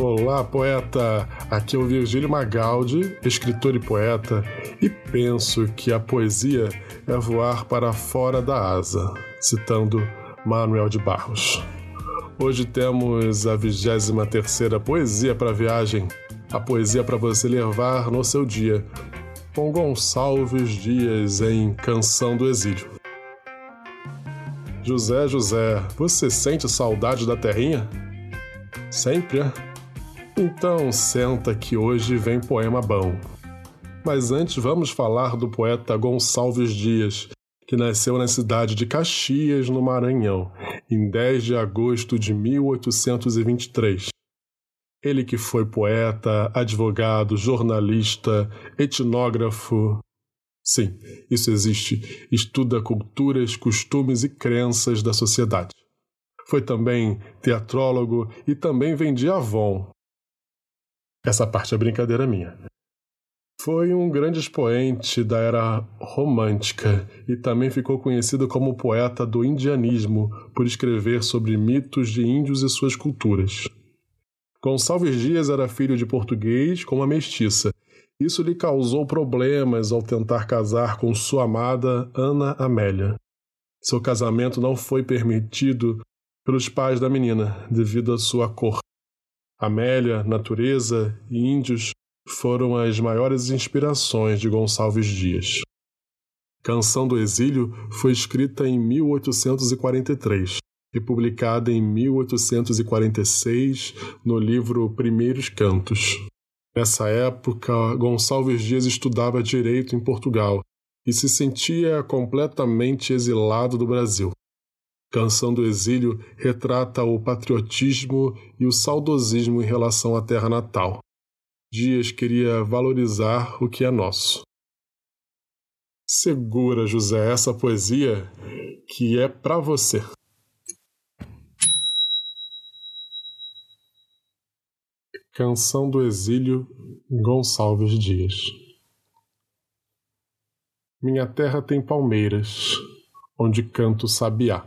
Olá, poeta! Aqui é o Virgílio Magaldi, escritor e poeta, e penso que a poesia é voar para fora da asa, citando Manuel de Barros. Hoje temos a 23 terceira poesia para viagem, a poesia para você levar no seu dia, com Gonçalves Dias em Canção do Exílio. José, José, você sente saudade da terrinha? Sempre, é? Então senta que hoje vem poema bom. Mas antes vamos falar do poeta Gonçalves Dias, que nasceu na cidade de Caxias, no Maranhão, em 10 de agosto de 1823. Ele que foi poeta, advogado, jornalista, etnógrafo. Sim, isso existe. Estuda culturas, costumes e crenças da sociedade. Foi também teatrólogo e também vendia Avon, essa parte é brincadeira minha. Foi um grande expoente da era romântica e também ficou conhecido como poeta do indianismo por escrever sobre mitos de índios e suas culturas. Gonçalves Dias era filho de português com uma mestiça. Isso lhe causou problemas ao tentar casar com sua amada Ana Amélia. Seu casamento não foi permitido pelos pais da menina devido à sua cor. Amélia, natureza e índios foram as maiores inspirações de Gonçalves Dias. Canção do Exílio foi escrita em 1843 e publicada em 1846 no livro Primeiros Cantos. Nessa época, Gonçalves Dias estudava direito em Portugal e se sentia completamente exilado do Brasil. Canção do Exílio retrata o patriotismo e o saudosismo em relação à terra natal. Dias queria valorizar o que é nosso. Segura, José, essa poesia que é para você. Canção do Exílio, Gonçalves Dias. Minha terra tem palmeiras, onde canto sabiá.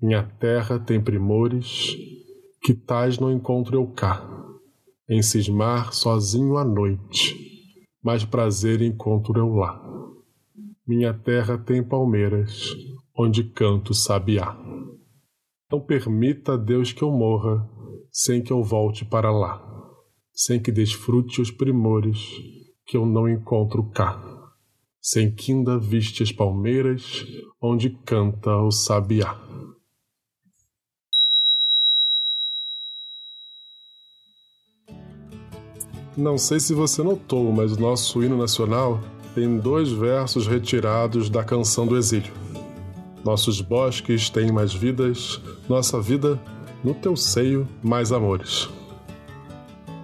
Minha terra tem primores que tais não encontro eu cá. Em cismar sozinho à noite, mais prazer encontro eu lá. Minha terra tem palmeiras, onde canto sabiá. Não permita Deus que eu morra, sem que eu volte para lá, sem que desfrute os primores que eu não encontro cá, sem que ainda viste as palmeiras, onde canta o sabiá. Não sei se você notou, mas o nosso hino nacional tem dois versos retirados da canção do exílio. Nossos bosques têm mais vidas, nossa vida no teu seio mais amores.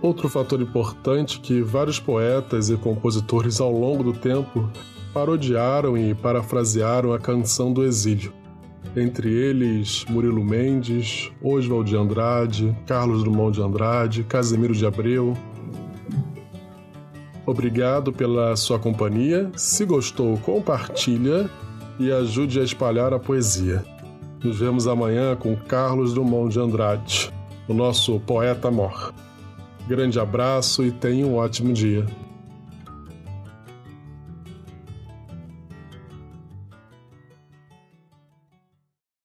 Outro fator importante que vários poetas e compositores ao longo do tempo parodiaram e parafrasearam a canção do exílio. Entre eles, Murilo Mendes, Oswald de Andrade, Carlos Drummond de Andrade, Casemiro de Abreu, Obrigado pela sua companhia. Se gostou, compartilha e ajude a espalhar a poesia. Nos vemos amanhã com Carlos Drummond de Andrade, o nosso poeta mor. Grande abraço e tenha um ótimo dia.